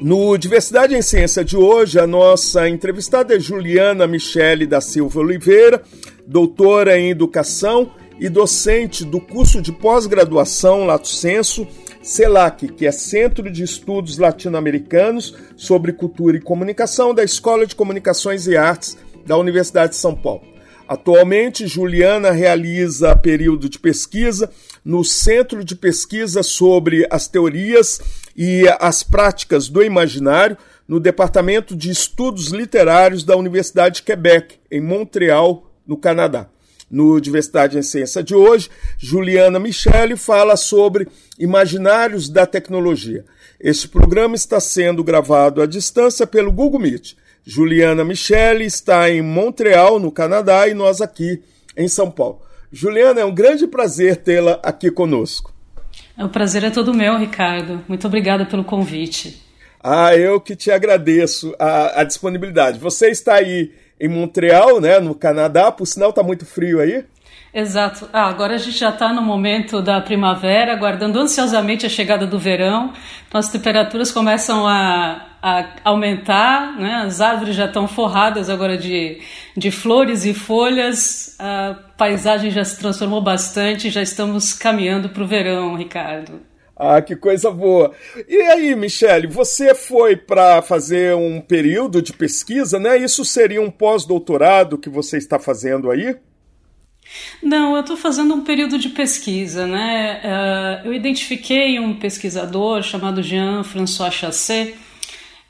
No Diversidade em Ciência de hoje, a nossa entrevistada é Juliana Michele da Silva Oliveira, doutora em Educação e docente do curso de pós-graduação Lato Senso, CELAC, que é Centro de Estudos Latino-Americanos sobre Cultura e Comunicação da Escola de Comunicações e Artes da Universidade de São Paulo. Atualmente, Juliana realiza período de pesquisa no Centro de Pesquisa sobre as Teorias e as Práticas do Imaginário, no Departamento de Estudos Literários da Universidade de Quebec, em Montreal, no Canadá. No Diversidade em Ciência de hoje, Juliana Michele fala sobre imaginários da tecnologia. Este programa está sendo gravado à distância pelo Google Meet. Juliana Michele está em Montreal, no Canadá, e nós aqui em São Paulo. Juliana, é um grande prazer tê-la aqui conosco. O prazer é todo meu, Ricardo. Muito obrigada pelo convite. Ah, eu que te agradeço a, a disponibilidade. Você está aí em Montreal, né, no Canadá, por sinal está muito frio aí? Exato. Ah, agora a gente já está no momento da primavera, aguardando ansiosamente a chegada do verão. Então as temperaturas começam a, a aumentar, né? as árvores já estão forradas agora de, de flores e folhas, a paisagem já se transformou bastante, já estamos caminhando para o verão, Ricardo. Ah, que coisa boa. E aí, Michele, você foi para fazer um período de pesquisa, né? Isso seria um pós-doutorado que você está fazendo aí? Não, eu estou fazendo um período de pesquisa, né? Uh, eu identifiquei um pesquisador chamado Jean-François Chassé,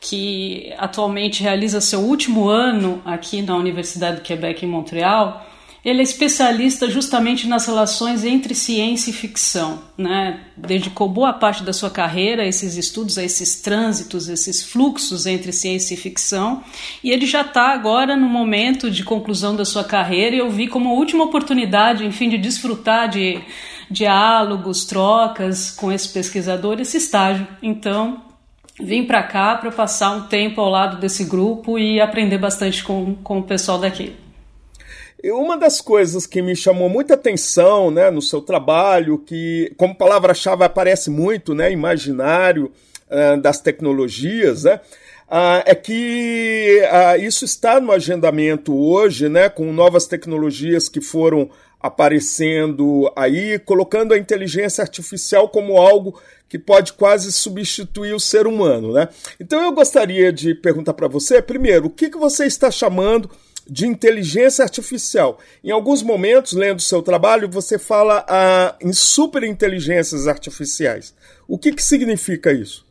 que atualmente realiza seu último ano aqui na Universidade do Quebec em Montreal ele é especialista justamente nas relações entre ciência e ficção. Né? Dedicou boa parte da sua carreira a esses estudos, a esses trânsitos, esses fluxos entre ciência e ficção. E ele já está agora no momento de conclusão da sua carreira e eu vi como última oportunidade, enfim, de desfrutar de diálogos, trocas com esse pesquisador, esse estágio. Então, vim para cá para passar um tempo ao lado desse grupo e aprender bastante com, com o pessoal daqui. Uma das coisas que me chamou muita atenção né, no seu trabalho, que como palavra-chave aparece muito, né, imaginário uh, das tecnologias, né, uh, é que uh, isso está no agendamento hoje, né, com novas tecnologias que foram aparecendo aí, colocando a inteligência artificial como algo que pode quase substituir o ser humano. Né? Então eu gostaria de perguntar para você, primeiro, o que, que você está chamando de inteligência artificial. Em alguns momentos, lendo seu trabalho, você fala ah, em superinteligências artificiais. O que, que significa isso?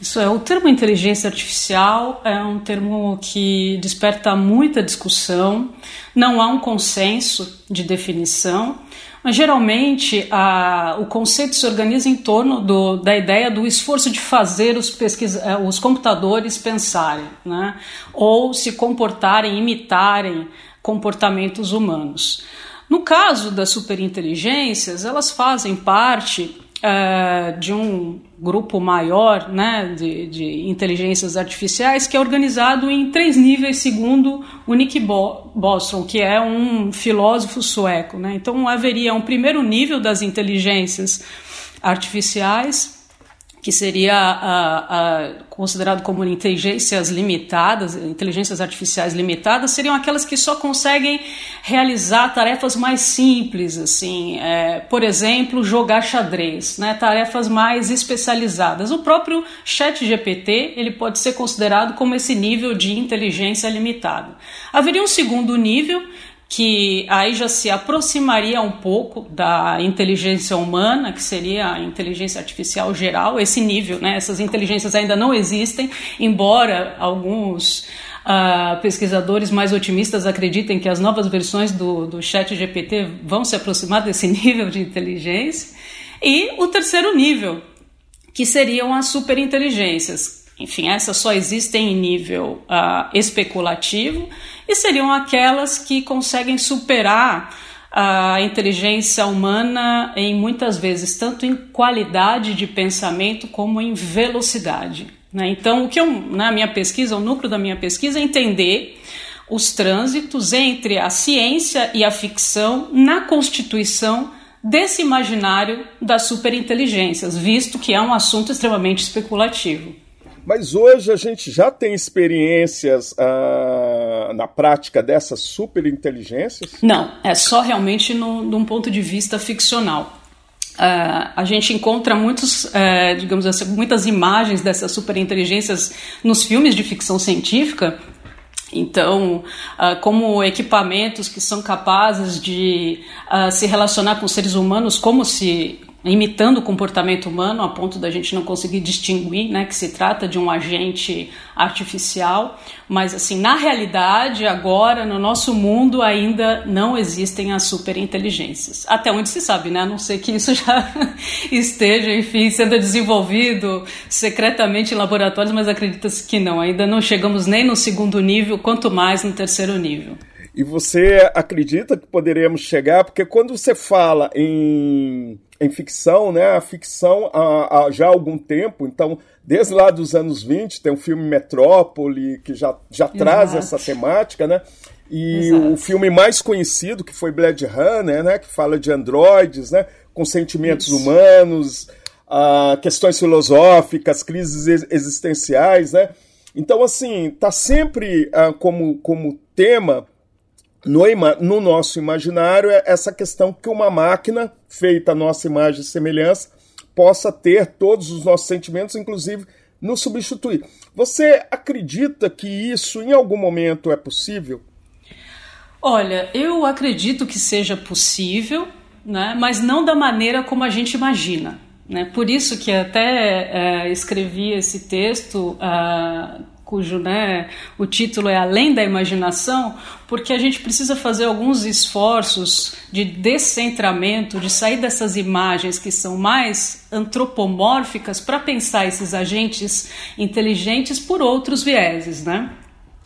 Isso é, o termo inteligência artificial é um termo que desperta muita discussão, não há um consenso de definição, mas geralmente a, o conceito se organiza em torno do, da ideia do esforço de fazer os, pesquisa, eh, os computadores pensarem, né? ou se comportarem, imitarem comportamentos humanos. No caso das superinteligências, elas fazem parte uh, de um grupo maior né, de, de, inteligências artificiais que é organizado em três níveis, segundo o Nick Bostrom, que é um filósofo sueco. Né? Então, haveria um primeiro nível das inteligências artificiais que seria a, a, considerado como inteligências limitadas, inteligências artificiais limitadas, seriam aquelas que só conseguem realizar tarefas mais simples, assim, é, por exemplo, jogar xadrez, né, tarefas mais especializadas. O próprio Chat GPT ele pode ser considerado como esse nível de inteligência limitada. Haveria um segundo nível que aí já se aproximaria um pouco da inteligência humana, que seria a inteligência artificial geral, esse nível, né? Essas inteligências ainda não existem, embora alguns uh, pesquisadores mais otimistas acreditem que as novas versões do, do chat GPT vão se aproximar desse nível de inteligência. E o terceiro nível, que seriam as superinteligências. Enfim, essas só existem em nível uh, especulativo e seriam aquelas que conseguem superar a inteligência humana em muitas vezes, tanto em qualidade de pensamento como em velocidade. Né? Então, o que eu, na minha pesquisa, o núcleo da minha pesquisa é entender os trânsitos entre a ciência e a ficção na constituição desse imaginário das superinteligências, visto que é um assunto extremamente especulativo. Mas hoje a gente já tem experiências ah, na prática dessas superinteligências? Não, é só realmente no, num ponto de vista ficcional. Uh, a gente encontra muitos, uh, digamos assim, muitas imagens dessas superinteligências nos filmes de ficção científica. Então, uh, como equipamentos que são capazes de se relacionar com seres humanos como se imitando o comportamento humano a ponto da gente não conseguir distinguir, né, que se trata de um agente artificial, mas assim, na realidade, agora no nosso mundo ainda não existem as superinteligências. Até onde se sabe, né? A não ser que isso já esteja, enfim, sendo desenvolvido secretamente em laboratórios, mas acredita-se que não, ainda não chegamos nem no segundo nível, quanto mais no terceiro nível. E você acredita que poderemos chegar? Porque quando você fala em em ficção, né? A ficção há, há, já há algum tempo, então, desde lá dos anos 20, tem o filme Metrópole, que já, já traz essa temática, né? E Exato. o filme mais conhecido, que foi Blade Runner, né? Que fala de androides, né? Com sentimentos Isso. humanos, uh, questões filosóficas, crises existenciais, né? Então, assim, tá sempre uh, como, como tema no, no nosso imaginário é essa questão que uma máquina feita a nossa imagem e semelhança possa ter todos os nossos sentimentos, inclusive nos substituir. Você acredita que isso em algum momento é possível? Olha, eu acredito que seja possível, né, mas não da maneira como a gente imagina. Né? Por isso que até é, escrevi esse texto. Uh, cujo né, o título é Além da Imaginação, porque a gente precisa fazer alguns esforços de descentramento, de sair dessas imagens que são mais antropomórficas para pensar esses agentes inteligentes por outros vieses. Né?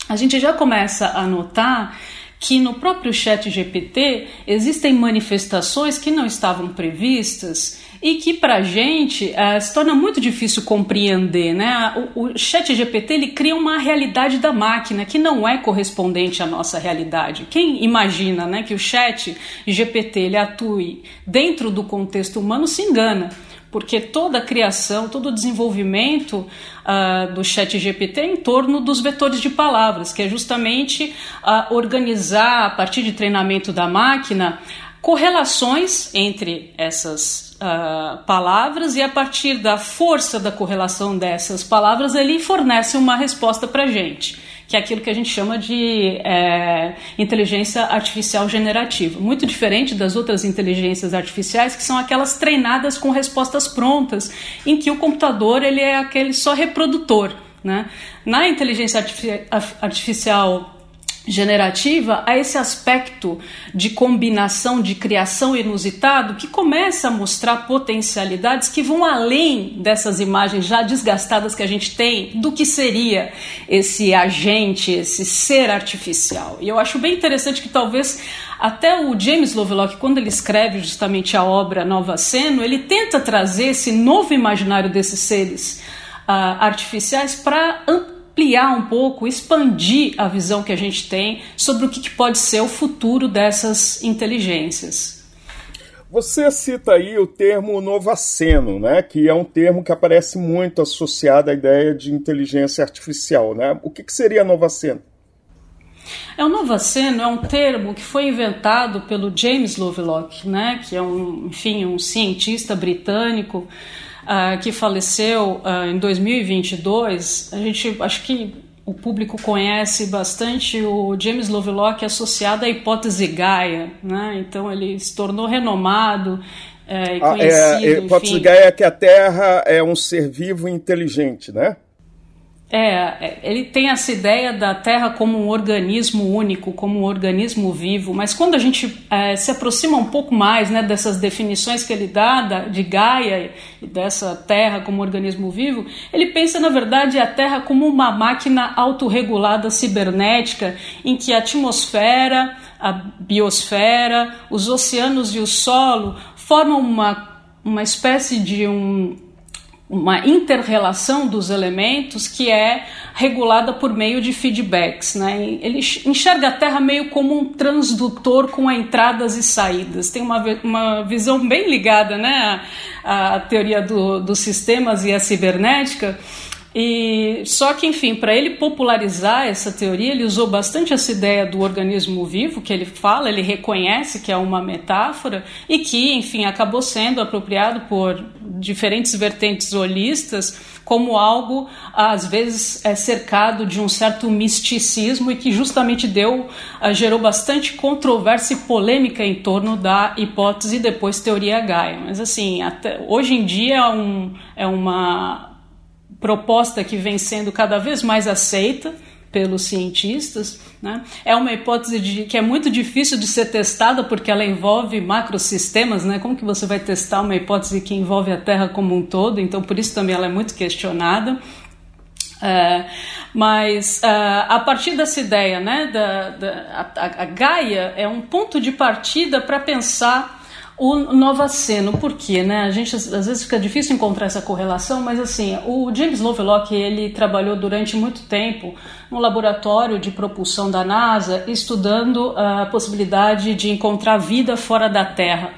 A gente já começa a notar que no próprio chat GPT existem manifestações que não estavam previstas e que para gente uh, se torna muito difícil compreender. Né? O, o chat GPT ele cria uma realidade da máquina que não é correspondente à nossa realidade. Quem imagina né, que o chat GPT ele atue dentro do contexto humano se engana porque toda a criação, todo o desenvolvimento uh, do chat GPT é em torno dos vetores de palavras, que é justamente uh, organizar, a partir de treinamento da máquina, correlações entre essas uh, palavras e a partir da força da correlação dessas palavras ele fornece uma resposta para gente, que é aquilo que a gente chama de é, inteligência artificial generativa, muito diferente das outras inteligências artificiais que são aquelas treinadas com respostas prontas, em que o computador ele é aquele só reprodutor. Né? Na inteligência artificial generativa a esse aspecto de combinação, de criação inusitado que começa a mostrar potencialidades que vão além dessas imagens já desgastadas que a gente tem do que seria esse agente, esse ser artificial. E eu acho bem interessante que talvez até o James Lovelock, quando ele escreve justamente a obra Nova Seno, ele tenta trazer esse novo imaginário desses seres uh, artificiais para um pouco, expandir a visão que a gente tem sobre o que pode ser o futuro dessas inteligências. Você cita aí o termo novaceno, né, que é um termo que aparece muito associado à ideia de inteligência artificial. Né? O que, que seria novaceno? É, o novaceno é um termo que foi inventado pelo James Lovelock, né, que é um, enfim, um cientista britânico uh, que faleceu uh, em 2022, a gente acho que o público conhece bastante o James Lovelock associado à hipótese Gaia, né? Então ele se tornou renomado é, e conhecido. Ah, é, a hipótese enfim. Gaia é que a Terra é um ser vivo e inteligente, né? É, é, ele tem essa ideia da Terra como um organismo único, como um organismo vivo, mas quando a gente é, se aproxima um pouco mais né, dessas definições que ele dá da, de Gaia e dessa Terra como organismo vivo, ele pensa, na verdade, a Terra como uma máquina autorregulada cibernética em que a atmosfera, a biosfera, os oceanos e o solo formam uma, uma espécie de um uma interrelação dos elementos que é regulada por meio de feedbacks. Né? Ele enxerga a Terra meio como um transdutor com entradas e saídas. Tem uma, uma visão bem ligada né, à, à teoria do, dos sistemas e à cibernética. E só que, enfim, para ele popularizar essa teoria, ele usou bastante essa ideia do organismo vivo que ele fala, ele reconhece que é uma metáfora e que, enfim, acabou sendo apropriado por diferentes vertentes holistas como algo às vezes é cercado de um certo misticismo e que justamente deu uh, gerou bastante controvérsia e polêmica em torno da hipótese e depois teoria Gaia. Mas assim, até, hoje em dia é, um, é uma proposta que vem sendo cada vez mais aceita pelos cientistas. Né? É uma hipótese de, que é muito difícil de ser testada porque ela envolve macrosistemas. Né? Como que você vai testar uma hipótese que envolve a Terra como um todo? Então, por isso também ela é muito questionada. É, mas uh, a partir dessa ideia, né, da, da a, a Gaia é um ponto de partida para pensar o Novaceno, por quê? Né? A gente às vezes fica difícil encontrar essa correlação, mas assim, o James Lovelock ele trabalhou durante muito tempo no laboratório de propulsão da NASA, estudando a possibilidade de encontrar vida fora da Terra.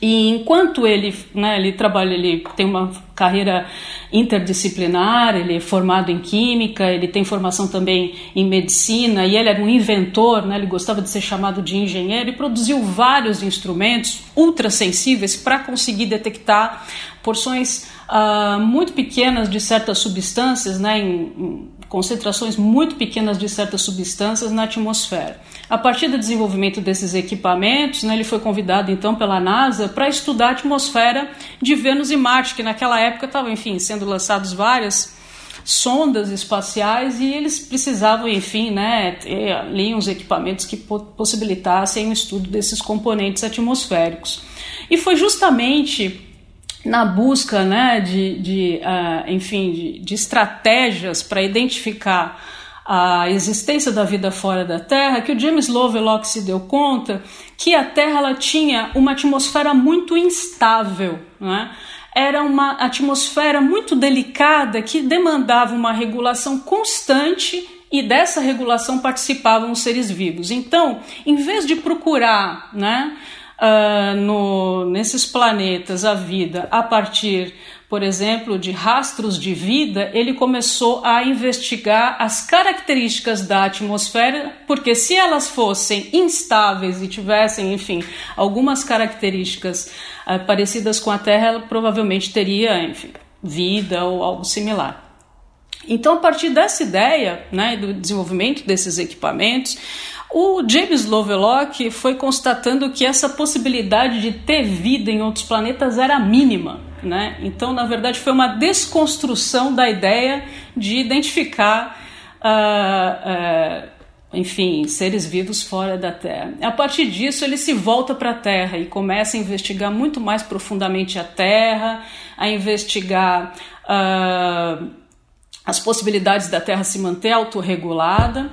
E enquanto ele, né, ele trabalha, ele tem uma carreira interdisciplinar, ele é formado em química, ele tem formação também em medicina e ele era um inventor, né, ele gostava de ser chamado de engenheiro e produziu vários instrumentos ultrassensíveis para conseguir detectar porções uh, muito pequenas de certas substâncias, né, em, em concentrações muito pequenas de certas substâncias na atmosfera. A partir do desenvolvimento desses equipamentos, né, ele foi convidado então pela NASA para estudar a atmosfera de Vênus e Marte, que naquela época estavam, enfim, sendo lançados várias sondas espaciais e eles precisavam, enfim, né, ter ali uns equipamentos que possibilitassem o estudo desses componentes atmosféricos. E foi justamente na busca né, de, de uh, enfim, de, de estratégias para identificar a existência da vida fora da Terra, que o James Lovelock se deu conta que a Terra ela tinha uma atmosfera muito instável, né? era uma atmosfera muito delicada que demandava uma regulação constante e dessa regulação participavam os seres vivos. Então, em vez de procurar né, uh, no, nesses planetas a vida a partir, por exemplo, de rastros de vida, ele começou a investigar as características da atmosfera, porque se elas fossem instáveis e tivessem, enfim, algumas características uh, parecidas com a Terra, ela provavelmente teria, enfim, vida ou algo similar. Então, a partir dessa ideia, né, do desenvolvimento desses equipamentos, o James Lovelock foi constatando que essa possibilidade de ter vida em outros planetas era mínima. Né? Então, na verdade, foi uma desconstrução da ideia de identificar, uh, uh, enfim, seres vivos fora da Terra. A partir disso, ele se volta para a Terra e começa a investigar muito mais profundamente a Terra, a investigar uh, as possibilidades da Terra se manter autorregulada,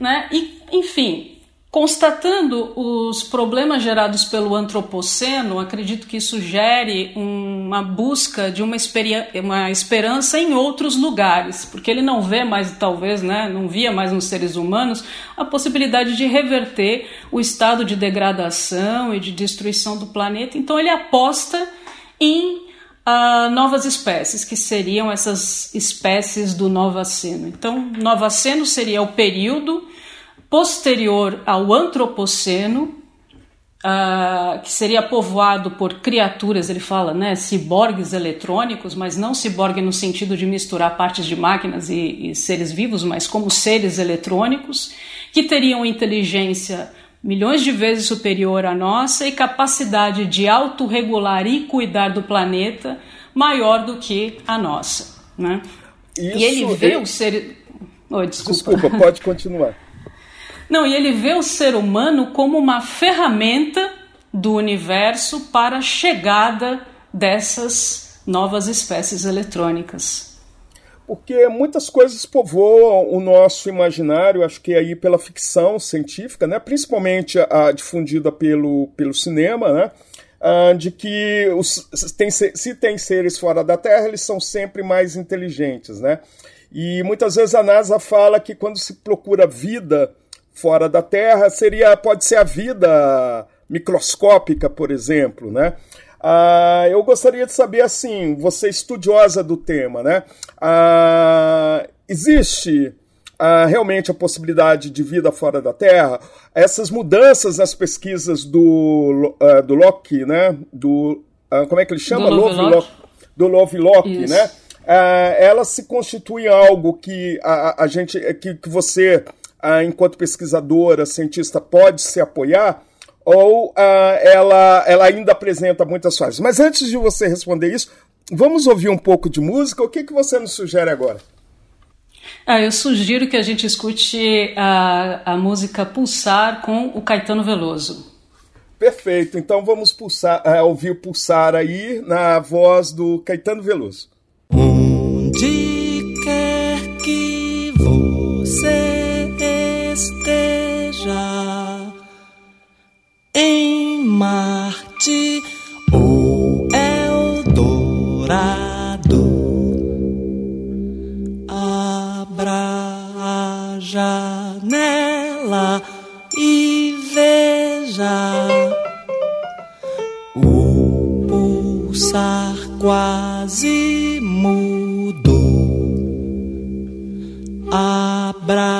né? E enfim, Constatando os problemas gerados pelo antropoceno, acredito que isso gere uma busca de uma, uma, esperança em outros lugares, porque ele não vê mais, talvez, né, não via mais nos seres humanos a possibilidade de reverter o estado de degradação e de destruição do planeta. Então ele aposta em uh, novas espécies, que seriam essas espécies do Novaceno. Então, Novaceno seria o período posterior ao Antropoceno, uh, que seria povoado por criaturas, ele fala, né, ciborgues eletrônicos, mas não ciborgue no sentido de misturar partes de máquinas e, e seres vivos, mas como seres eletrônicos, que teriam inteligência milhões de vezes superior à nossa e capacidade de autorregular e cuidar do planeta maior do que a nossa. Né? Isso, e ele vê ele... o ser. Oh, desculpa. desculpa, pode continuar. Não, e ele vê o ser humano como uma ferramenta do universo para a chegada dessas novas espécies eletrônicas. Porque muitas coisas povoam o nosso imaginário, acho que aí pela ficção científica, né? principalmente a, difundida pelo, pelo cinema, né? Uh, de que os, tem, se tem seres fora da Terra, eles são sempre mais inteligentes. Né? E muitas vezes a NASA fala que quando se procura vida fora da Terra, seria pode ser a vida microscópica, por exemplo, né? Ah, eu gostaria de saber, assim, você é estudiosa do tema, né? Ah, existe ah, realmente a possibilidade de vida fora da Terra? Essas mudanças nas pesquisas do, uh, do Locke, né? Do, uh, como é que ele chama? Do Lovelock. Do Lovelock, né? Uh, ela se constitui algo que a, a gente, que, que você, enquanto pesquisadora, cientista, pode se apoiar? Ou uh, ela, ela ainda apresenta muitas falhas. Mas antes de você responder isso, vamos ouvir um pouco de música. O que, que você nos sugere agora? Ah, eu sugiro que a gente escute a, a música Pulsar com o Caetano Veloso. Perfeito, então vamos pulsar, uh, ouvir Pulsar aí na voz do Caetano Veloso. Onde quer que você em Marte ou Eldorado. Abra a janela e veja o pulsar quase mudou. Abraço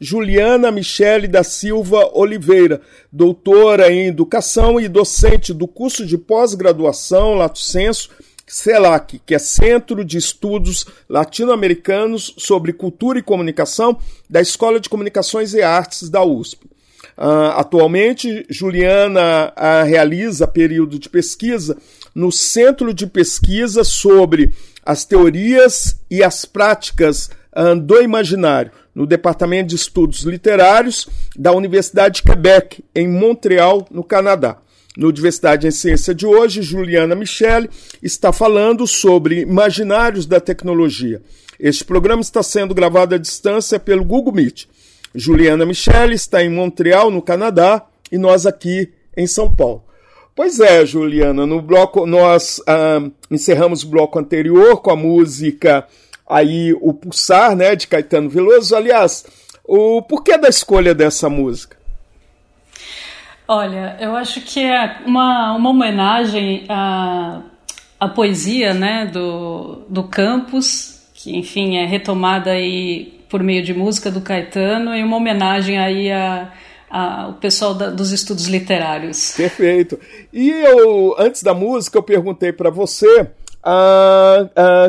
Juliana Michele da Silva Oliveira, doutora em Educação e docente do curso de pós-graduação Lato Senso CELAC, que é Centro de Estudos Latino-Americanos sobre Cultura e Comunicação da Escola de Comunicações e Artes da USP. Uh, atualmente, Juliana uh, realiza período de pesquisa no Centro de Pesquisa sobre as Teorias e as Práticas do Imaginário, no Departamento de Estudos Literários da Universidade de Quebec, em Montreal, no Canadá. No Diversidade em Ciência de hoje, Juliana Michele está falando sobre imaginários da tecnologia. Este programa está sendo gravado à distância pelo Google Meet. Juliana Michele está em Montreal, no Canadá, e nós aqui em São Paulo. Pois é, Juliana, no bloco nós ah, encerramos o bloco anterior com a música aí o Pulsar, né, de Caetano Veloso. Aliás, o porquê da escolha dessa música? Olha, eu acho que é uma, uma homenagem à, à poesia, né, do, do Campos, que enfim é retomada aí por meio de música do Caetano e uma homenagem aí a a, o pessoal da, dos estudos literários. Perfeito. E eu, antes da música, eu perguntei para você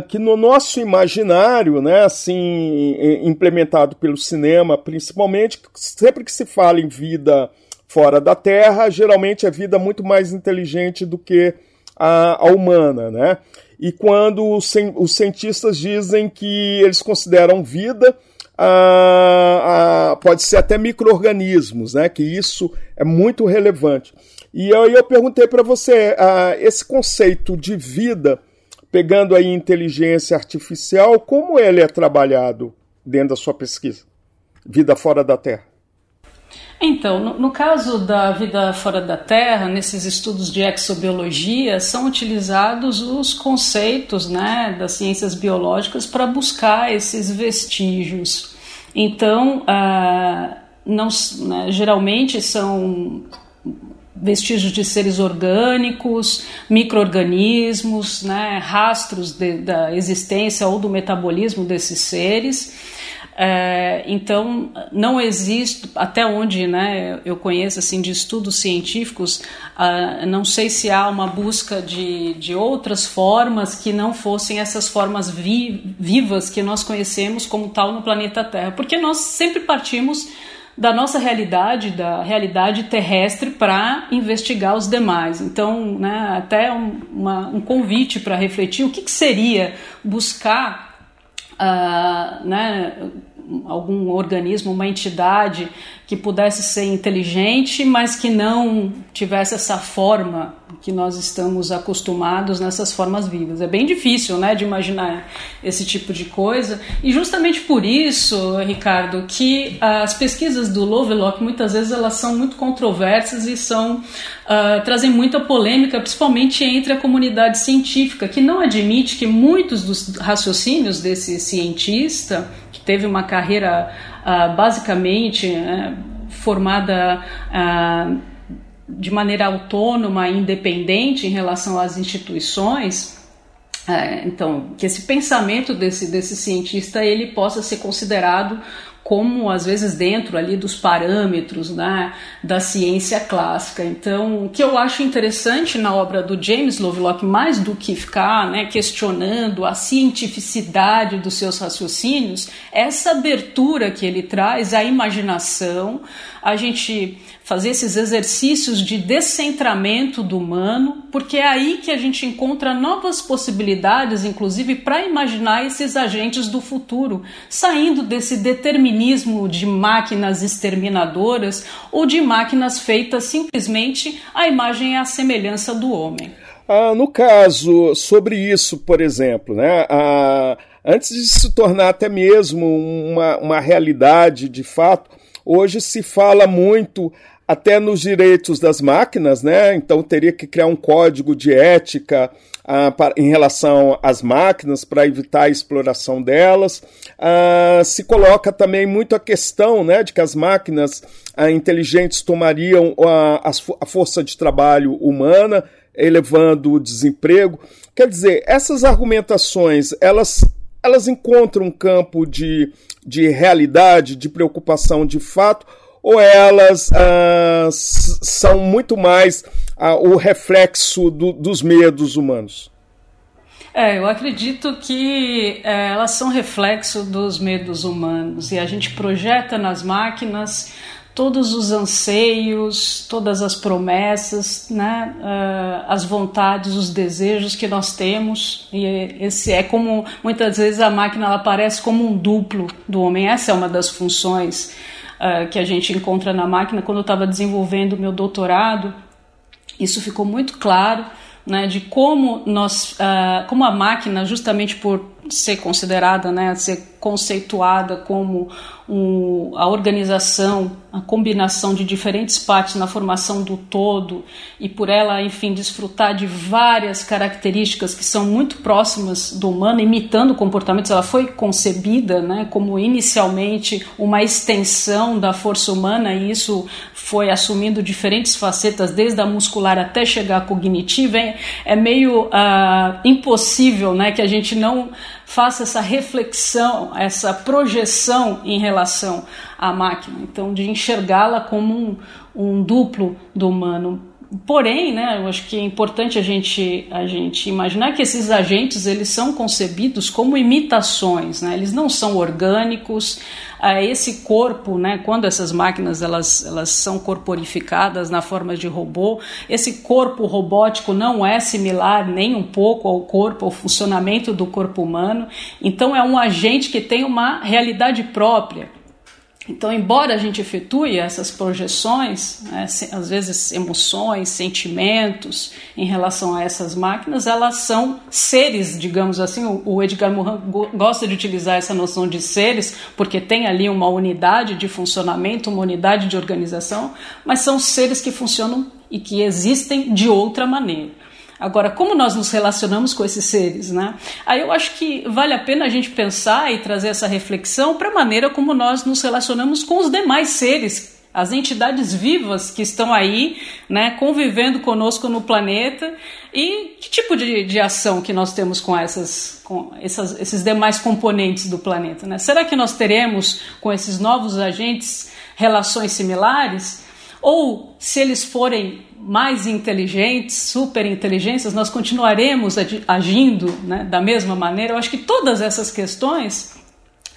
que no nosso imaginário, né, assim, implementado pelo cinema, principalmente, sempre que se fala em vida fora da Terra, geralmente é vida muito mais inteligente do que a, a humana, né? E quando os, os cientistas dizem que eles consideram vida pode ser até micro-organismos, né? que isso é muito relevante. E aí eu perguntei para você, esse conceito de vida, pegando aí inteligência artificial, como ele é trabalhado dentro da sua pesquisa? vida fora da Terra? Então, no, no, caso da vida fora da Terra, nesses estudos de exobiologia, são utilizados os conceitos né, das ciências biológicas para buscar esses vestígios. Então, ah, não, né, geralmente são vestígios de seres orgânicos, microorganismos, né, rastros de, da existência ou do metabolismo desses seres. É, então, não existe, até onde né, eu conheço assim, de estudos científicos, uh, não sei se há uma busca de, de outras formas que não fossem essas formas vi, vivas que nós conhecemos como tal no planeta Terra, porque nós sempre partimos da nossa realidade, da realidade terrestre, para investigar os demais. Então, né, até um, uma, um convite para refletir o que, que seria buscar. Uh, né, algum organismo, uma entidade que pudesse ser inteligente, mas que não tivesse essa forma que nós estamos acostumados nessas formas vivas. É bem difícil, né, de imaginar esse tipo de coisa. E justamente por isso, Ricardo, que as pesquisas do Lovelock muitas vezes elas são muito controversas e são uh, trazem muita polêmica, principalmente entre a comunidade científica, que não admite que muitos dos raciocínios desse cientista que teve uma carreira uh, basicamente uh, formada uh, de maneira autônoma independente em relação às instituições. É, então, que esse pensamento desse, desse cientista ele possa ser considerado como às vezes dentro ali dos parâmetros né, da ciência clássica. Então, o que eu acho interessante na obra do James Lovelock, mais do que ficar né, questionando a cientificidade dos seus raciocínios, é essa abertura que ele traz à imaginação, a gente fazer esses exercícios de descentramento do humano, porque é aí que a gente encontra novas possibilidades, inclusive para imaginar esses agentes do futuro, saindo desse determinismo de máquinas exterminadoras ou de máquinas feitas simplesmente à imagem e à semelhança do homem. Ah, no caso, sobre isso, por exemplo, né, ah, antes de se tornar até mesmo uma, uma realidade de fato, hoje se fala muito até nos direitos das máquinas, né? Então teria que criar um código de ética ah, para, em relação às máquinas para evitar a exploração delas. Ah, se coloca também muito a questão né, de que as máquinas ah, inteligentes tomariam a, a força de trabalho humana, elevando o desemprego. Quer dizer, essas argumentações elas, elas encontram um campo de, de realidade, de preocupação de fato ou elas ah, são muito mais ah, o reflexo do, dos medos humanos? É, eu acredito que é, elas são reflexo dos medos humanos e a gente projeta nas máquinas todos os anseios, todas as promessas, né, uh, as vontades, os desejos que nós temos. E esse é como muitas vezes a máquina ela aparece como um duplo do homem. Essa é uma das funções uh, que a gente encontra na máquina. Quando eu estava desenvolvendo o meu doutorado, isso ficou muito claro, né, de como nós, uh, como a máquina, justamente por ser considerada, né, ser conceituada como um, a organização, a combinação de diferentes partes na formação do todo e por ela, enfim, desfrutar de várias características que são muito próximas do humano, imitando comportamentos. Ela foi concebida, né, como inicialmente uma extensão da força humana e isso foi assumindo diferentes facetas, desde a muscular até chegar à cognitiva. É, é meio uh, impossível, né, que a gente não faça essa reflexão, essa projeção em relação à máquina. Então, de enxergá-la como um, um duplo do humano. Porém, né, eu acho que é importante a gente, a gente imaginar que esses agentes eles são concebidos como imitações, né, eles não são orgânicos. Ah, esse corpo, né, quando essas máquinas elas, elas são corporificadas na forma de robô, esse corpo robótico não é similar nem um pouco ao corpo, ao funcionamento do corpo humano. Então, é um agente que tem uma realidade própria Então, embora a gente efetue essas projeções, né, às vezes emoções, sentimentos em relação a essas máquinas, elas são seres, digamos assim. O Edgar Morin gosta de utilizar essa noção de seres, porque tem ali uma unidade de funcionamento, uma unidade de organização, mas são seres que funcionam e que existem de outra maneira. Agora, como nós nos relacionamos com esses seres, né? Aí eu acho que vale a pena a gente pensar e trazer essa reflexão para a maneira como nós nos relacionamos com os demais seres, as entidades vivas que estão aí, né, convivendo conosco no planeta e que tipo de, de ação que nós temos com, essas, com essas, esses demais componentes do planeta, né? Será que nós teremos com esses novos agentes relações similares? Ou se eles forem mais inteligentes, super inteligências, nós continuaremos agindo né, da mesma maneira? Eu acho que todas essas questões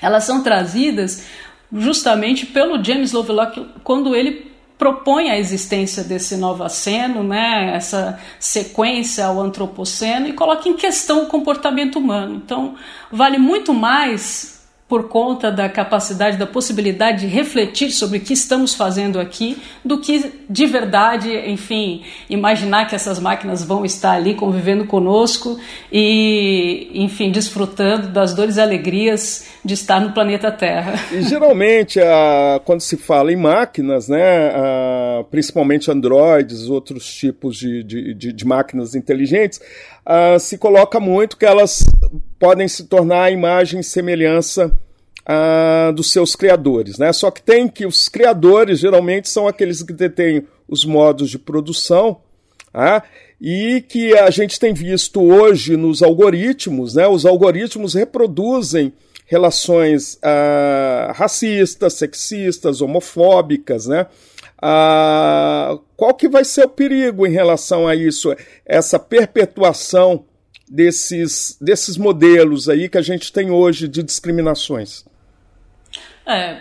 elas são trazidas justamente pelo James Lovelock quando ele propõe a existência desse novaceno, né, essa sequência ao antropoceno e coloca em questão o comportamento humano. Então, vale muito mais por conta da capacidade, da possibilidade de refletir sobre o que estamos fazendo aqui, do que de verdade, enfim, imaginar que essas máquinas vão estar ali convivendo conosco e, enfim, desfrutando das dores e alegrias de estar no planeta Terra. E geralmente, a, quando se fala em máquinas, né, a, principalmente androides, outros tipos de, de, de, de máquinas inteligentes, a, se coloca muito que elas podem se tornar a imagem e semelhança ah, dos seus criadores. Né? Só que tem que os criadores geralmente são aqueles que detêm os modos de produção ah, e que a gente tem visto hoje nos algoritmos. Né? Os algoritmos reproduzem relações ah, racistas, sexistas, homofóbicas, né? Ah, qual que vai ser o perigo em relação a isso? Essa perpetuação desses, desses modelos aí que a gente tem hoje de discriminações? É,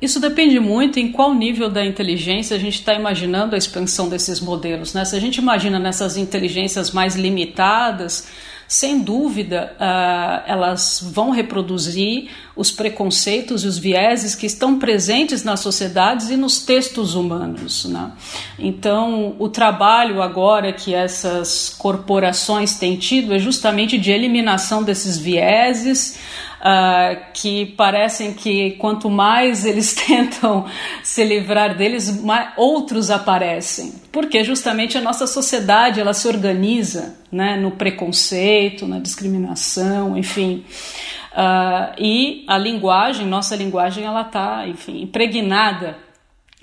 isso depende muito em qual nível da inteligência a gente está imaginando a expansão desses modelos. Né? Se a gente imagina nessas inteligências mais limitadas, sem dúvida, uh, elas vão reproduzir os preconceitos e os vieses que estão presentes nas sociedades e nos textos humanos. Né? Então, o trabalho agora que essas corporações têm tido é justamente de eliminação desses vieses. Uh, que parecem que quanto mais eles tentam se livrar deles, mais, outros aparecem, porque justamente a nossa sociedade ela se organiza né, no preconceito, na discriminação, enfim. Uh, e a linguagem, nossa linguagem, ela está, enfim, impregnada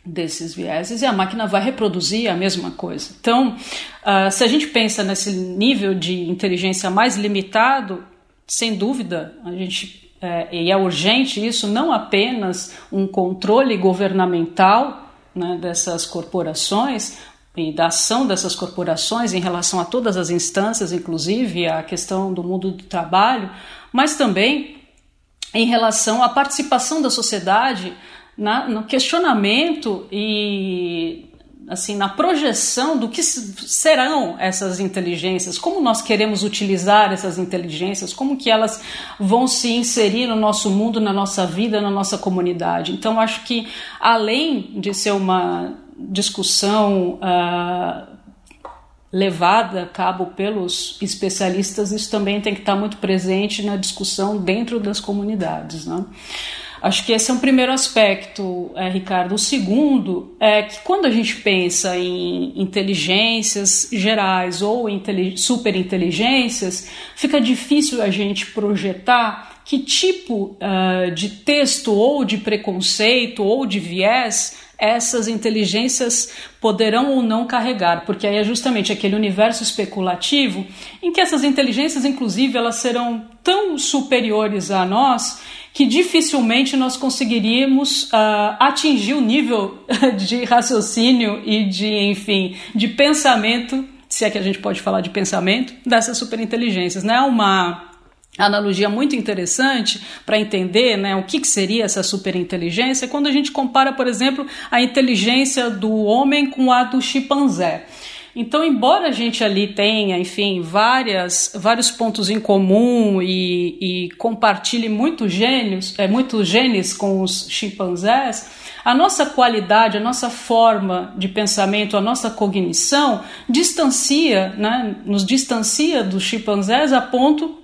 desses vieses e a máquina vai reproduzir a mesma coisa. Então, uh, se a gente pensa nesse nível de inteligência mais limitado, sem dúvida, a gente é, e é urgente isso, não apenas um controle governamental né, dessas corporações e da ação dessas corporações em relação a todas as instâncias, inclusive a questão do mundo do trabalho, mas também em relação à participação da sociedade na, no questionamento e assim na projeção do que serão essas inteligências, como nós queremos utilizar essas inteligências, como que elas vão se inserir no nosso mundo, na nossa vida, na nossa comunidade. Então acho que além de ser uma discussão uh, levada a cabo pelos especialistas, isso também tem que estar muito presente na discussão dentro das comunidades. Né? Acho que esse é um primeiro aspecto, é, Ricardo. O segundo é que quando a gente pensa em inteligências gerais ou superinteligências, fica difícil a gente projetar que tipo uh, de texto ou de preconceito ou de viés essas inteligências poderão ou não carregar, porque aí é justamente aquele universo especulativo em que essas inteligências, inclusive, elas serão tão superiores a nós que dificilmente nós conseguiríamos uh, atingir o nível de raciocínio e de, enfim, de pensamento, se é que a gente pode falar de pensamento, dessas superinteligências. Né? Uma analogia muito interessante para entender né, o que, que seria essa superinteligência quando a gente compara, por exemplo, a inteligência do homem com a do chimpanzé. Então, embora a gente ali tenha, enfim, várias, vários pontos em comum e, e compartilhe muitos gênios, é, muitos genes com os chimpanzés, a nossa qualidade, a nossa forma de pensamento, a nossa cognição distancia, né, nos distancia dos chimpanzés a ponto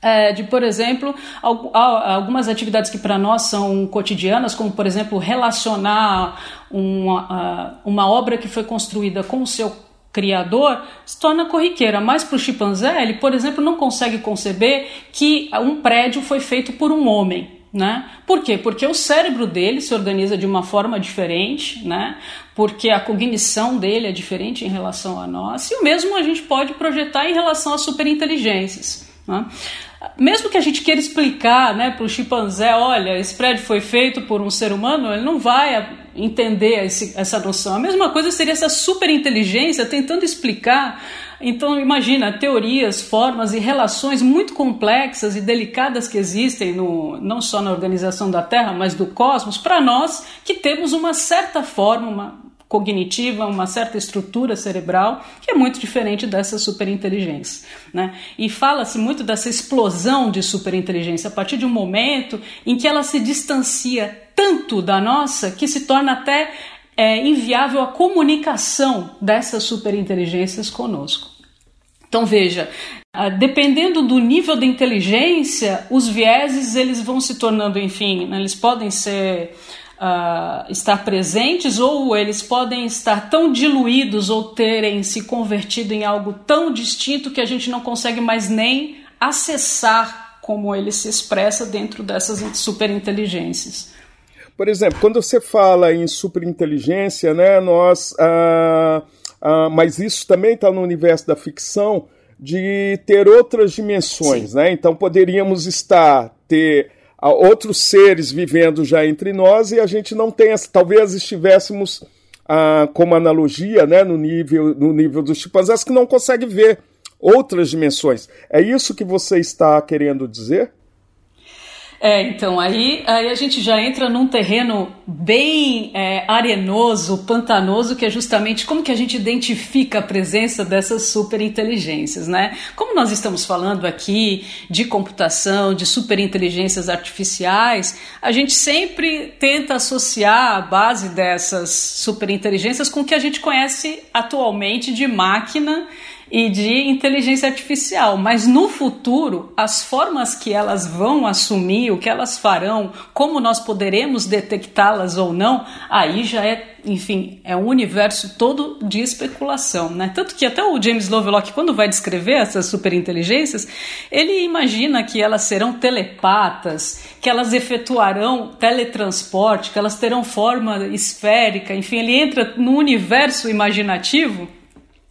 é, de, por exemplo, algumas atividades que para nós são cotidianas, como, por exemplo, relacionar uma, uma obra que foi construída com o seu criador, se torna corriqueira. Mas para o chimpanzé, ele, por exemplo, não consegue conceber que um prédio foi feito por um homem. Né? Por quê? Porque o cérebro dele se organiza de uma forma diferente, né? porque a cognição dele é diferente em relação a nós, e o mesmo a gente pode projetar em relação às superinteligências. Né? Mesmo que a gente queira explicar né, para o chimpanzé, olha, esse prédio foi feito por um ser humano, ele não vai entender esse, essa noção. A mesma coisa seria essa superinteligência tentando explicar. Então, imagina teorias, formas e relações muito complexas e delicadas que existem no, não só na organização da Terra, mas do cosmos, para nós que temos uma certa forma, uma, cognitiva, uma certa estrutura cerebral que é muito diferente dessa superinteligência. Né? E fala-se muito dessa explosão de superinteligência a partir de um momento em que ela se distancia tanto da nossa que se torna até é, inviável a comunicação dessas superinteligências conosco. Então veja, dependendo do nível de inteligência, os vieses eles vão se tornando, enfim, né, eles podem ser uh, estar presentes ou eles podem estar tão diluídos ou terem se convertido em algo tão distinto que a gente não consegue mais nem acessar como ele se expressa dentro dessas superinteligências. Por exemplo, quando você fala em superinteligência, né, nós, ah, ah, mas isso também está no universo da ficção de ter outras dimensões, Sim. né? Então poderíamos estar ter outros seres vivendo já entre nós e a gente não tem, talvez estivéssemos ah, como analogia, né, no nível no nível dos chimpanzés que não consegue ver outras dimensões. É isso que você está querendo dizer? É, então, aí, aí a gente já entra num terreno bem é, arenoso, pantanoso, que é justamente como que a gente identifica a presença dessas superinteligências, né? Como nós estamos falando aqui de computação, de superinteligências artificiais, a gente sempre tenta associar a base dessas superinteligências com o que a gente conhece atualmente de máquina e de inteligência artificial, mas no futuro, as formas que elas vão assumir, o que elas farão, como nós poderemos detectá-las ou não, aí já é, enfim, é um universo todo de especulação, né? Tanto que até o James Lovelock, quando vai descrever essas superinteligências, ele imagina que elas serão telepatas, que elas efetuarão teletransporte, que elas terão forma esférica, enfim, ele entra no universo imaginativo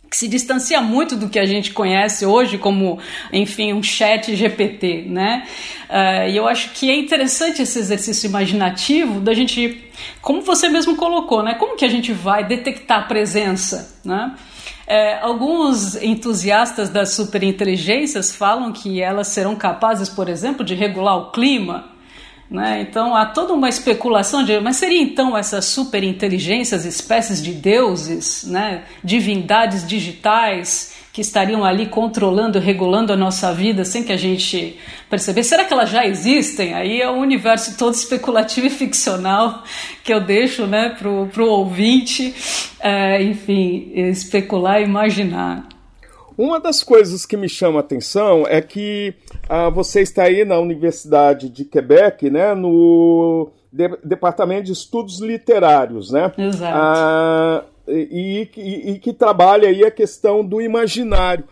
que se distancia muito do que a gente conhece hoje como, enfim, um chat GPT, né? Uh, e eu acho que é interessante esse exercício imaginativo da gente, como você mesmo colocou, né? Como que a gente vai detectar a presença, né? É, alguns entusiastas das superinteligências falam que elas serão capazes, por exemplo, de regular o clima, né? Então há toda uma especulação de, mas seria então essas superinteligências, espécies de deuses, né? divindades digitais que estariam ali controlando, regulando a nossa vida sem que a gente percebesse? Será que elas já existem? Aí é um universo todo especulativo e ficcional que eu deixo né, para o ouvinte, é, enfim, especular e imaginar. Uma das coisas que me chama a atenção é que ah, você está aí na Universidade de Quebec, né, no de Departamento de Estudos Literários, né? Exato. Ah, e, e, e, que trabalha aí a questão do imaginário.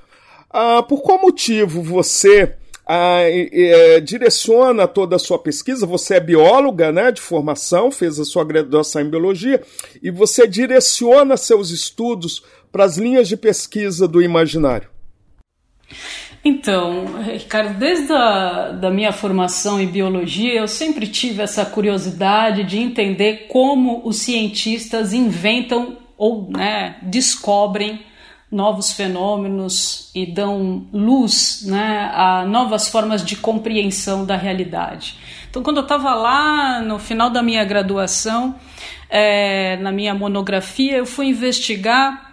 Ah, por qual motivo você ah, é, direciona toda a sua pesquisa? Você é bióloga, né, de formação, fez a sua graduação em biologia, e você direciona seus estudos para as linhas de pesquisa do imaginário? Então, Ricardo, desde a da minha formação em biologia, eu sempre tive essa curiosidade de entender como os cientistas inventam ou né, descobrem novos fenômenos e dão luz né, a novas formas de compreensão da realidade. Então, quando eu estava lá no final da minha graduação, é, na minha monografia, eu fui investigar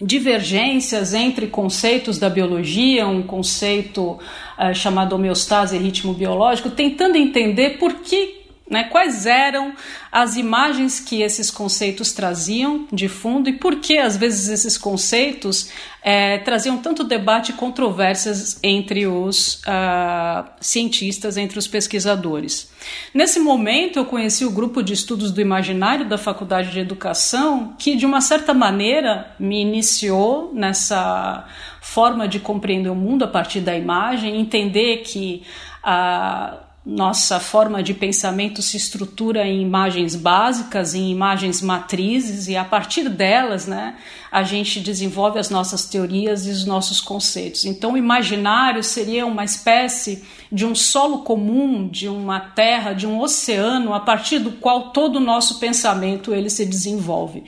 divergências entre conceitos da biologia, um conceito uh, chamado homeostase e ritmo biológico, tentando entender por que né, quais eram as imagens que esses conceitos traziam de fundo e por que às vezes esses conceitos é, traziam tanto debate e controvérsias entre os uh, cientistas, entre os pesquisadores. Nesse momento, eu conheci o grupo de estudos do imaginário da Faculdade de Educação, que de uma certa maneira me iniciou nessa forma de compreender o mundo a partir da imagem, entender que uh, nossa forma de pensamento se estrutura em imagens básicas, em imagens matrizes, e a partir delas, né, a gente desenvolve as nossas teorias e os nossos conceitos. Então, o imaginário seria uma espécie de um solo comum, de uma terra, de um oceano, a partir do qual todo o nosso pensamento ele se desenvolve.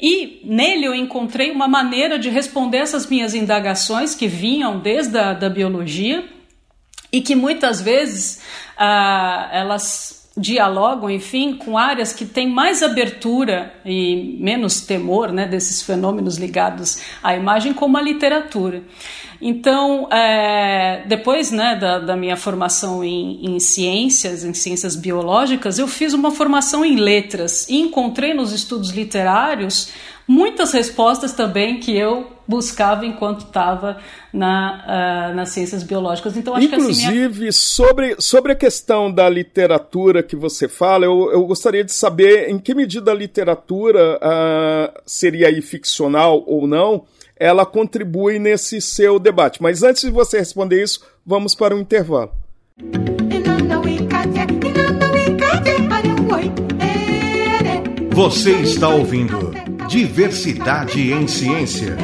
E nele eu encontrei uma maneira de responder essas minhas indagações que vinham desde a da biologia e que muitas vezes ah, elas dialogam, enfim, com áreas que têm mais abertura e menos temor né, desses fenômenos ligados à imagem, como a literatura. Então, é, depois né, da, da, minha formação em, em, ciências, em ciências biológicas, eu fiz uma formação em letras e encontrei nos estudos literários muitas respostas também que eu buscava enquanto estava na, uh, nas ciências biológicas. Então, acho Inclusive, que assim, minha... sobre, sobre a questão da literatura que você fala, eu, eu gostaria de saber em que medida a literatura uh, seria aí ficcional ou não, ela contribui nesse seu debate. Mas antes de você responder isso, vamos para um intervalo. Você está ouvindo Diversidade em Ciência.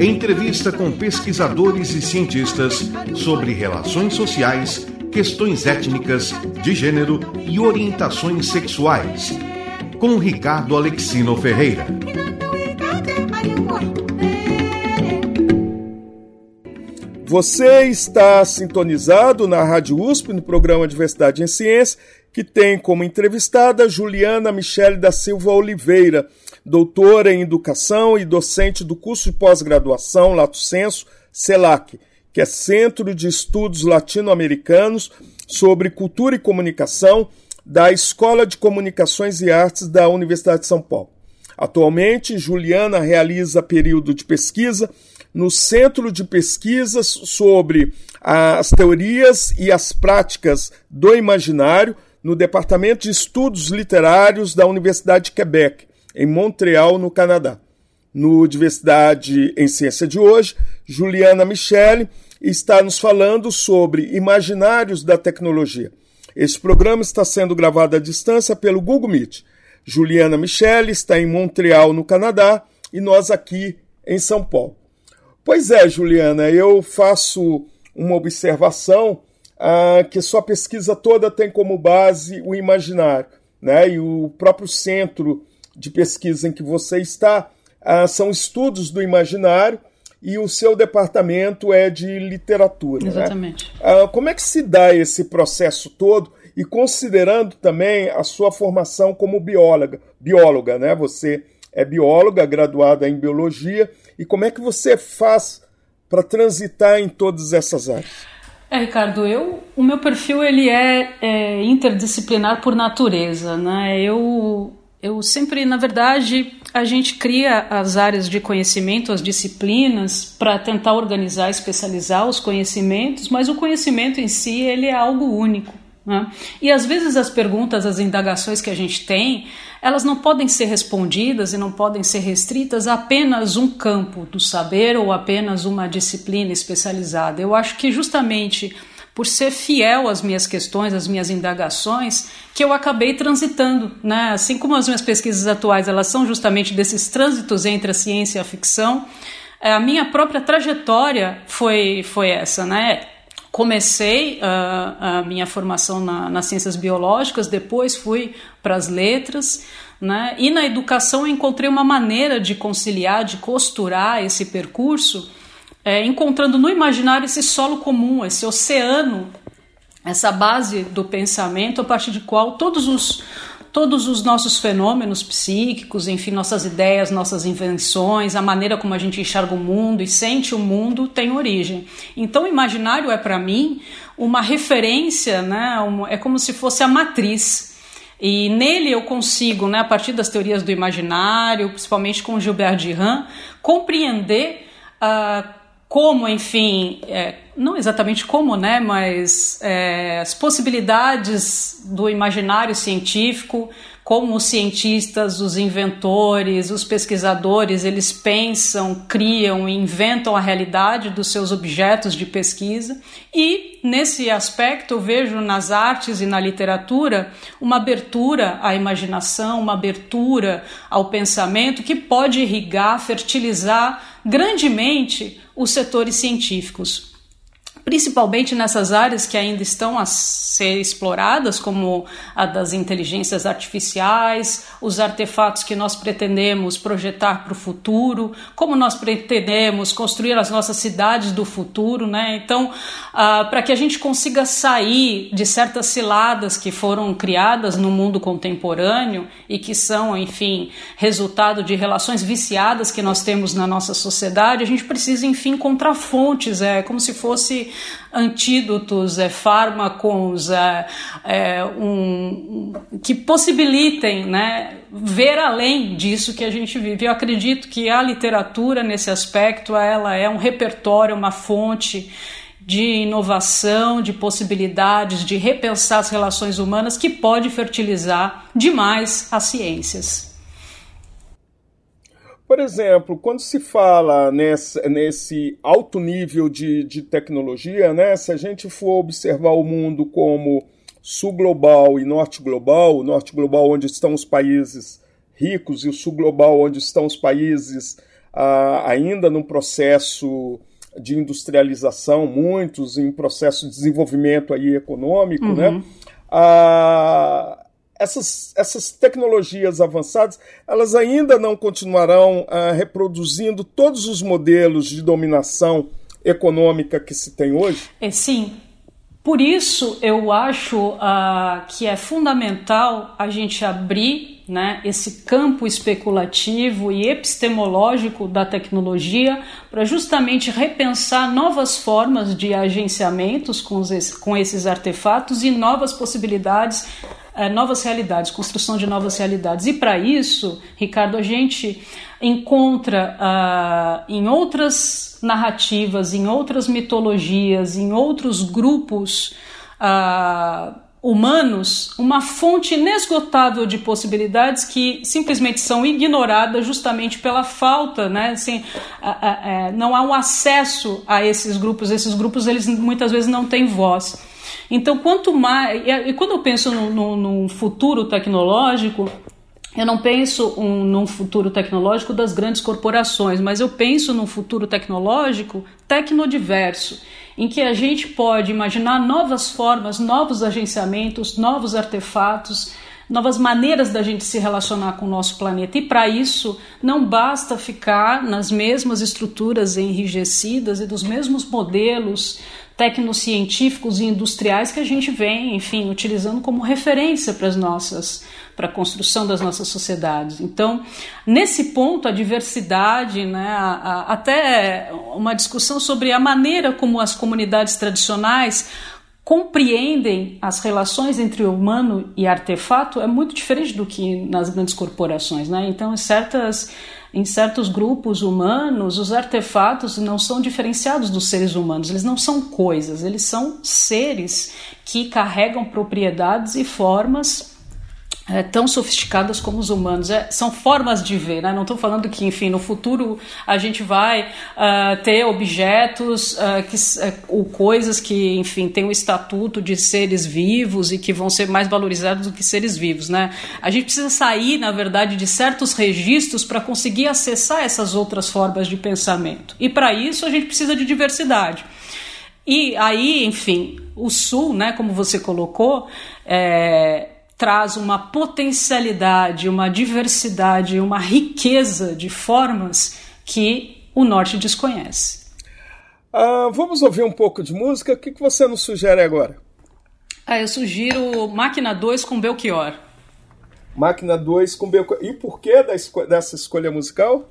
Entrevista com pesquisadores e cientistas sobre relações sociais, questões étnicas, de gênero e orientações sexuais. Com Ricardo Alexino Ferreira. Você está sintonizado na Rádio USP no programa Diversidade em Ciência que tem como entrevistada Juliana Michele da Silva Oliveira, doutora em Educação e docente do curso de pós-graduação Lato Senso, CELAC, que é Centro de Estudos Latino-Americanos sobre Cultura e Comunicação da Escola de Comunicações e Artes da Universidade de São Paulo. Atualmente, Juliana realiza período de pesquisa no Centro de Pesquisas sobre as teorias e as práticas do imaginário no Departamento de Estudos Literários da Universidade de Quebec, em Montreal, no Canadá. No Diversidade em Ciência de hoje, Juliana Michele está nos falando sobre imaginários da tecnologia. Este programa está sendo gravado à distância pelo Google Meet. Juliana Michele está em Montreal, no Canadá, e nós aqui em São Paulo. Pois é, Juliana, eu faço uma observação ah, que sua pesquisa toda tem como base o imaginário, né? E o próprio centro de pesquisa em que você está ah, são estudos do imaginário e o seu departamento é de literatura. Né? Exatamente. Né? Ah, como é que se dá esse processo todo e considerando também a sua formação como bióloga, bióloga, né? Você é bióloga, graduada em biologia, e como é que você faz para transitar em todas essas áreas? É, Ricardo, eu, o meu perfil ele é, é interdisciplinar por natureza, né? Eu, eu sempre, na verdade, a gente cria as áreas de conhecimento, as disciplinas, para tentar organizar, especializar os conhecimentos, mas o conhecimento em si ele é algo único. Né? E às vezes as perguntas, as indagações que a gente tem, elas não podem ser respondidas e não podem ser restritas a apenas um campo do saber ou apenas uma disciplina especializada. Eu acho que justamente por ser fiel às minhas questões, às minhas indagações, que eu acabei transitando, né? Assim como as minhas pesquisas atuais, elas são justamente desses trânsitos entre a ciência e a ficção, a minha própria trajetória foi foi essa, né? Comecei uh, a minha formação na, nas ciências biológicas, depois fui para as letras, né? e na educação encontrei uma maneira de conciliar, de costurar esse percurso, é, encontrando no imaginário esse solo comum, esse oceano, essa base do pensamento a partir de qual todos os todos os nossos fenômenos psíquicos, enfim, nossas ideias, nossas invenções, a maneira como a gente enxerga o mundo e sente o mundo tem origem. Então, o imaginário é para mim uma referência, né? é como se fosse a matriz. E nele eu consigo, né, a partir das teorias do imaginário, principalmente com Gilbert Durand, compreender uh, como, enfim, é, não exatamente como, né, mas é, as possibilidades do imaginário científico, como os cientistas, os inventores, os pesquisadores, eles pensam, criam e inventam a realidade dos seus objetos de pesquisa. E, nesse aspecto, eu vejo nas artes e na literatura uma abertura à imaginação, uma abertura ao pensamento que pode irrigar, fertilizar grandemente os setores científicos principalmente nessas áreas que ainda estão a ser exploradas, como a das inteligências artificiais, os artefatos que nós pretendemos projetar para o futuro, como nós pretendemos construir as nossas cidades do futuro, né? Então, ah, para que a gente consiga sair de certas ciladas que foram criadas no mundo contemporâneo e que são, enfim, resultado de relações viciadas que nós temos na nossa sociedade, a gente precisa, enfim, encontrar fontes, é como se fosse antídotos, é, fármacos é, é, um, que possibilitem né, ver além disso que a gente vive. Eu acredito que a literatura, nesse aspecto, ela é um repertório, uma fonte de inovação, de possibilidades, de repensar as relações humanas que pode fertilizar demais as ciências. Por exemplo, quando se fala nesse, nesse alto nível de, de tecnologia, né, se a gente for observar o mundo como sul global e norte global, o norte global onde estão os países ricos e o sul global onde estão os países ah, ainda num processo de industrialização, muitos em processo de desenvolvimento aí econômico, né, uhum. né? Ah, essas, essas tecnologias avançadas elas ainda não continuarão uh, reproduzindo todos os modelos de dominação econômica que se tem hoje? É, sim. Por isso eu acho uh, que é fundamental a gente abrir né, esse campo especulativo e epistemológico da tecnologia para justamente repensar novas formas de agenciamentos com, os, com esses artefatos e novas possibilidades novas realidades, construção de novas realidades. E para isso, Ricardo, a gente encontra uh, em outras narrativas, em outras mitologias, em outros grupos uh, humanos, uma fonte inesgotável de possibilidades que simplesmente são ignoradas justamente pela falta, né? Assim, uh, não há um acesso a esses grupos. Esses grupos eles muitas vezes não têm voz. Então, quanto mais. E, quando eu penso num, futuro tecnológico, eu não penso um, num futuro tecnológico das grandes corporações, mas eu penso num futuro tecnológico tecnodiverso, em que a gente pode imaginar novas formas, novos agenciamentos, novos artefatos, novas maneiras da gente se relacionar com o nosso planeta. E para isso, não basta ficar nas mesmas estruturas enrijecidas e dos mesmos modelos tecnocientíficos e industriais que a gente vem, enfim, utilizando como referência para as nossas para a construção das nossas sociedades. Então, nesse ponto, a diversidade, né, a, a, até uma discussão sobre a maneira como as comunidades tradicionais compreendem as relações entre humano e artefato é muito diferente do que nas grandes corporações, né? Então, certas em certos grupos humanos, os artefatos não são diferenciados dos seres humanos, eles não são coisas, eles são seres que carregam propriedades e formas é, tão sofisticadas como os humanos. É, são formas de ver, né? Não estou falando que, enfim, no futuro a gente vai uh, ter objetos uh, que, uh, ou coisas que, enfim, têm o estatuto de seres vivos e que vão ser mais valorizados do que seres vivos, né? A gente precisa sair, na verdade, de certos registros para conseguir acessar essas outras formas de pensamento. E para isso a gente precisa de diversidade. E aí, enfim, o Sul, né, como você colocou, é, traz uma potencialidade, uma diversidade, uma riqueza de formas que o Norte desconhece. Ah, vamos ouvir um pouco de música. O que, que você nos sugere agora? Ah, eu sugiro Máquina 2 com Belchior. Máquina 2 com Belchior. E da esco dessa escolha musical?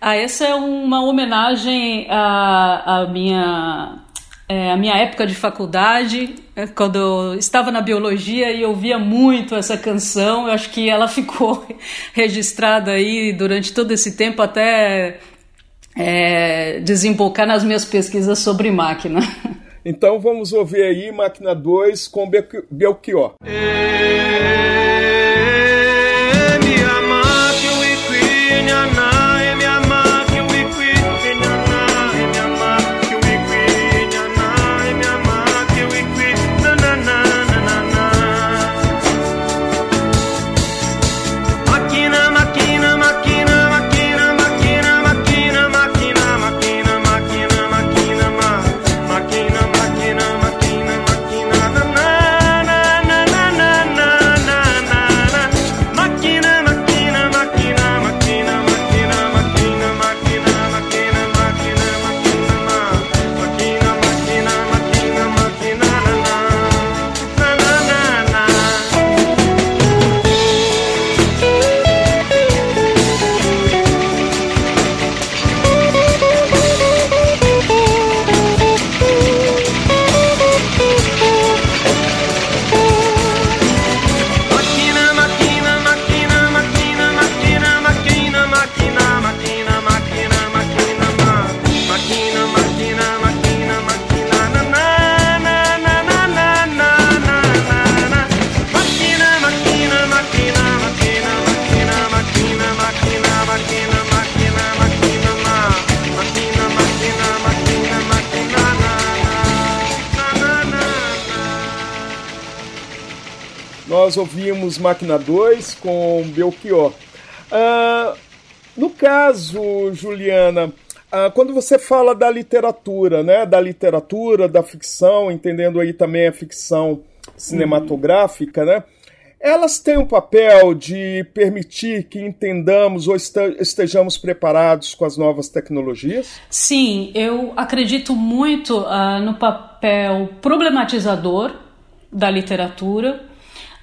Ah, essa é uma homenagem à, à minha é, a minha época de faculdade, é, quando eu estava na biologia e ouvia muito essa canção, eu acho que ela ficou registrada aí durante todo esse tempo até é, desembocar nas minhas pesquisas sobre máquina. Então vamos ouvir aí Máquina 2 com Belchior. É... ouvimos Máquina 2 com Belchior. Uh, no caso, Juliana, uh, quando você fala da literatura, né, da literatura, da ficção, entendendo aí também a ficção cinematográfica, né, elas têm o um papel de permitir que entendamos ou estejamos preparados com as novas tecnologias? Sim, eu acredito muito uh, no papel problematizador da literatura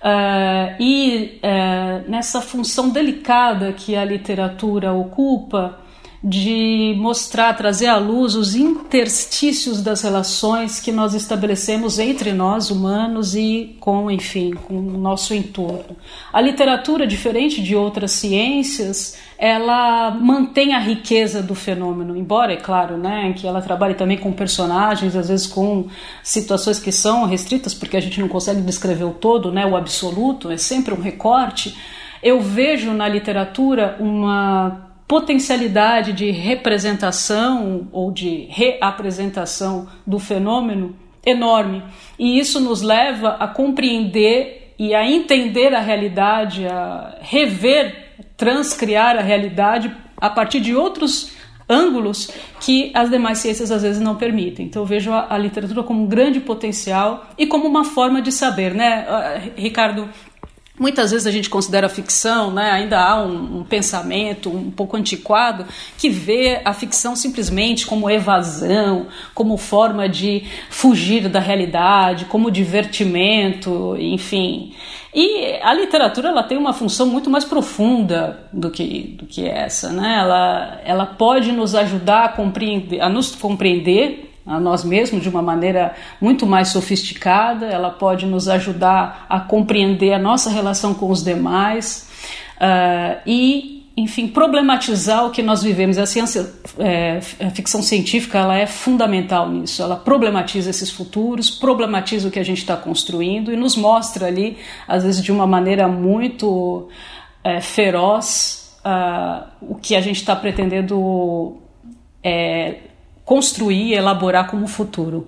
Uh, e uh, nessa função delicada que a literatura ocupa de mostrar, trazer à luz os interstícios das relações que nós estabelecemos entre nós humanos e com, enfim, com o nosso entorno. A literatura, diferente de outras ciências, ela mantém a riqueza do fenômeno, embora, é claro, né, que ela trabalhe também com personagens, às vezes com situações que são restritas, porque a gente não consegue descrever o todo, né, o absoluto, é sempre um recorte. Eu vejo na literatura uma potencialidade de representação ou de reapresentação do fenômeno enorme. E isso nos leva a compreender e a entender a realidade, a rever transcriar a realidade a partir de outros ângulos que as demais ciências às vezes não permitem. Então eu vejo a, a literatura como um grande potencial e como uma forma de saber, né, ah, Ricardo? Muitas vezes a gente considera a ficção, né, ainda há um, um, pensamento um pouco antiquado que vê a ficção simplesmente como evasão, como forma de fugir da realidade, como divertimento, enfim. E a literatura ela tem uma função muito mais profunda do que, do que essa, né? Ela, ela pode nos ajudar a, compreender, a nos compreender a nós mesmos de uma maneira muito mais sofisticada, ela pode nos ajudar a compreender a nossa relação com os demais uh, e enfim, problematizar o que nós vivemos. A ciência, é, a ficção científica, ela é fundamental nisso. Ela problematiza esses futuros, problematiza o que a gente está construindo e nos mostra ali, às vezes de uma maneira muito é, feroz, uh, o que a gente está pretendendo é, construir, elaborar como futuro.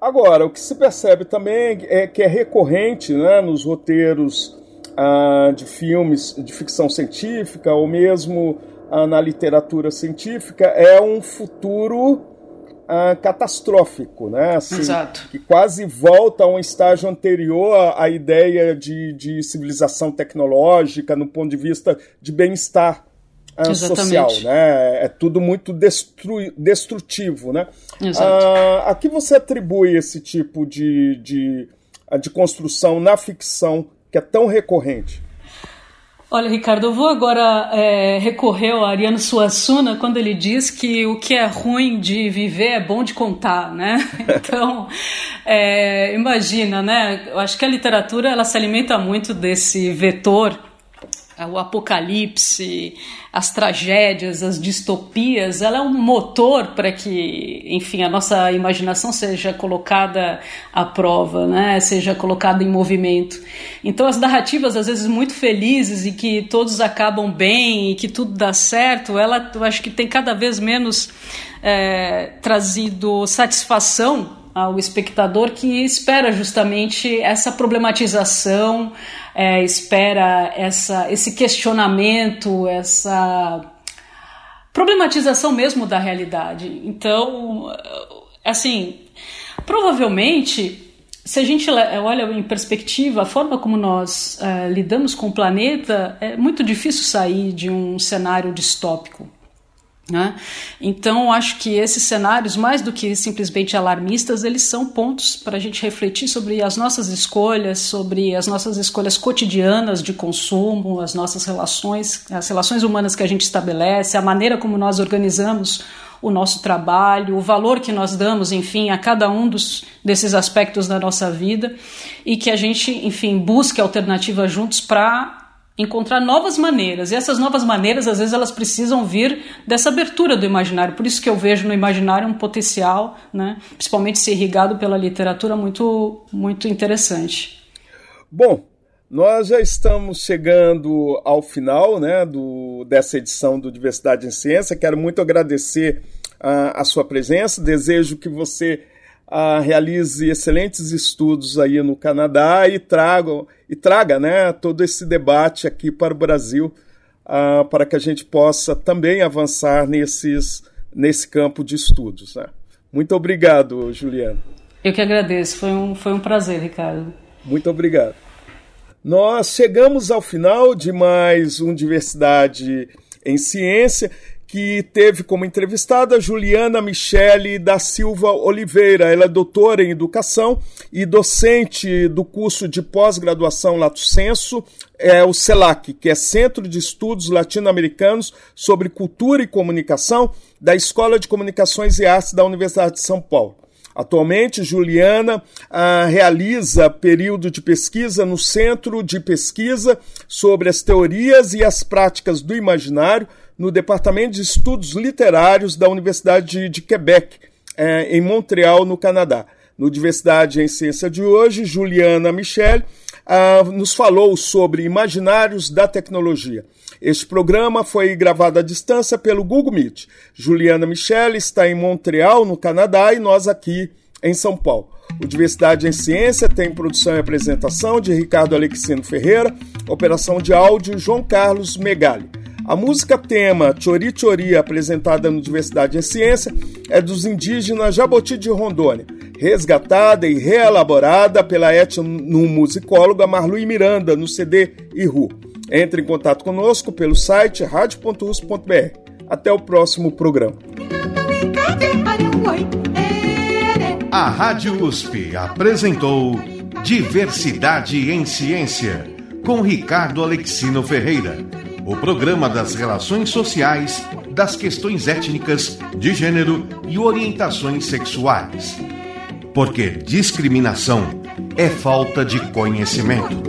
Agora, o que se percebe também é que é recorrente né, nos roteiros ah, de filmes de ficção científica ou mesmo ah, na literatura científica é um futuro ah, catastrófico, né? Assim, Exato. Que quase volta a um estágio anterior à, à ideia de, de civilização tecnológica no ponto de vista de bem-estar social, né? É tudo muito destru, destrutivo, né? Exato. Ah, a que você atribui esse tipo de, de, de construção na ficção que é tão recorrente? Olha, Ricardo, eu vou agora é, recorrer ao Ariano Suassuna quando ele diz que o que é ruim de viver é bom de contar, né? Então, é, imagina, né? Eu acho que a literatura ela se alimenta muito desse vetor o apocalipse, as tragédias, as distopias, ela é um motor para que, enfim, a nossa imaginação seja colocada à prova, né? seja colocada em movimento. Então, as narrativas, às vezes, muito felizes e que todos acabam bem e que tudo dá certo, ela, eu acho que tem cada vez menos é, trazido satisfação ao espectador que espera justamente essa problematização, é, espera essa, esse questionamento, essa problematização mesmo da realidade. Então, assim, provavelmente se a gente olha em perspectiva, a forma como nós uh, lidamos com o planeta, é muito difícil sair de um cenário distópico. Né? Então, acho que esses cenários, mais do que simplesmente alarmistas, eles são pontos para a gente refletir sobre as nossas escolhas, sobre as nossas escolhas cotidianas de consumo, as nossas relações, as relações humanas que a gente estabelece, a maneira como nós organizamos o nosso trabalho, o valor que nós damos, enfim, a cada um dos, desses aspectos da nossa vida e que a gente, enfim, busque alternativas juntos para encontrar novas maneiras. E essas novas maneiras, às vezes, elas precisam vir dessa abertura do imaginário. Por isso que eu vejo no imaginário um potencial, né, principalmente se irrigado pela literatura, muito, muito interessante. Bom, nós já estamos chegando ao final né, do, dessa edição do Diversidade em Ciência. Quero muito agradecer a, a sua presença. Desejo que você a, realize excelentes estudos aí no Canadá e traga, e traga né, todo esse debate aqui para o Brasil, a, para que a gente possa também avançar nesses, nesse campo de estudos. Né? Muito obrigado, Juliana. Eu que agradeço, foi um, foi um prazer, Ricardo. Muito obrigado. Nós chegamos ao final de mais um Diversidade em Ciência que teve como entrevistada Juliana Michele da Silva Oliveira. Ela é doutora em educação e docente do curso de pós-graduação Lato Senso, é o CELAC, que é Centro de Estudos Latino-Americanos sobre Cultura e Comunicação, da Escola de Comunicações e Artes da Universidade de São Paulo. Atualmente, Juliana ah, realiza período de pesquisa no Centro de Pesquisa sobre as Teorias e as Práticas do Imaginário, no Departamento de Estudos Literários da Universidade de Quebec, é, em Montreal, no Canadá. No Diversidade em Ciência de hoje, Juliana Michel ah, nos falou sobre imaginários da tecnologia. Este programa foi gravado à distância pelo Google Meet. Juliana Michel está em Montreal, no Canadá, e nós aqui em São Paulo. O Diversidade em Ciência tem produção e apresentação de Ricardo Alexino Ferreira, operação de áudio João Carlos Megali. A música tema Chori Chori, apresentada no Diversidade em Ciência, é dos indígenas Jaboti de Rondônia, resgatada e reelaborada pela etnomusicóloga Marlui Miranda no CD Iru. Entre em contato conosco pelo site radio.us.br. Até o próximo programa. A Rádio USP apresentou Diversidade em Ciência com Ricardo Alexino Ferreira o programa das relações sociais, das questões étnicas, de gênero e orientações sexuais. Porque discriminação é falta de conhecimento.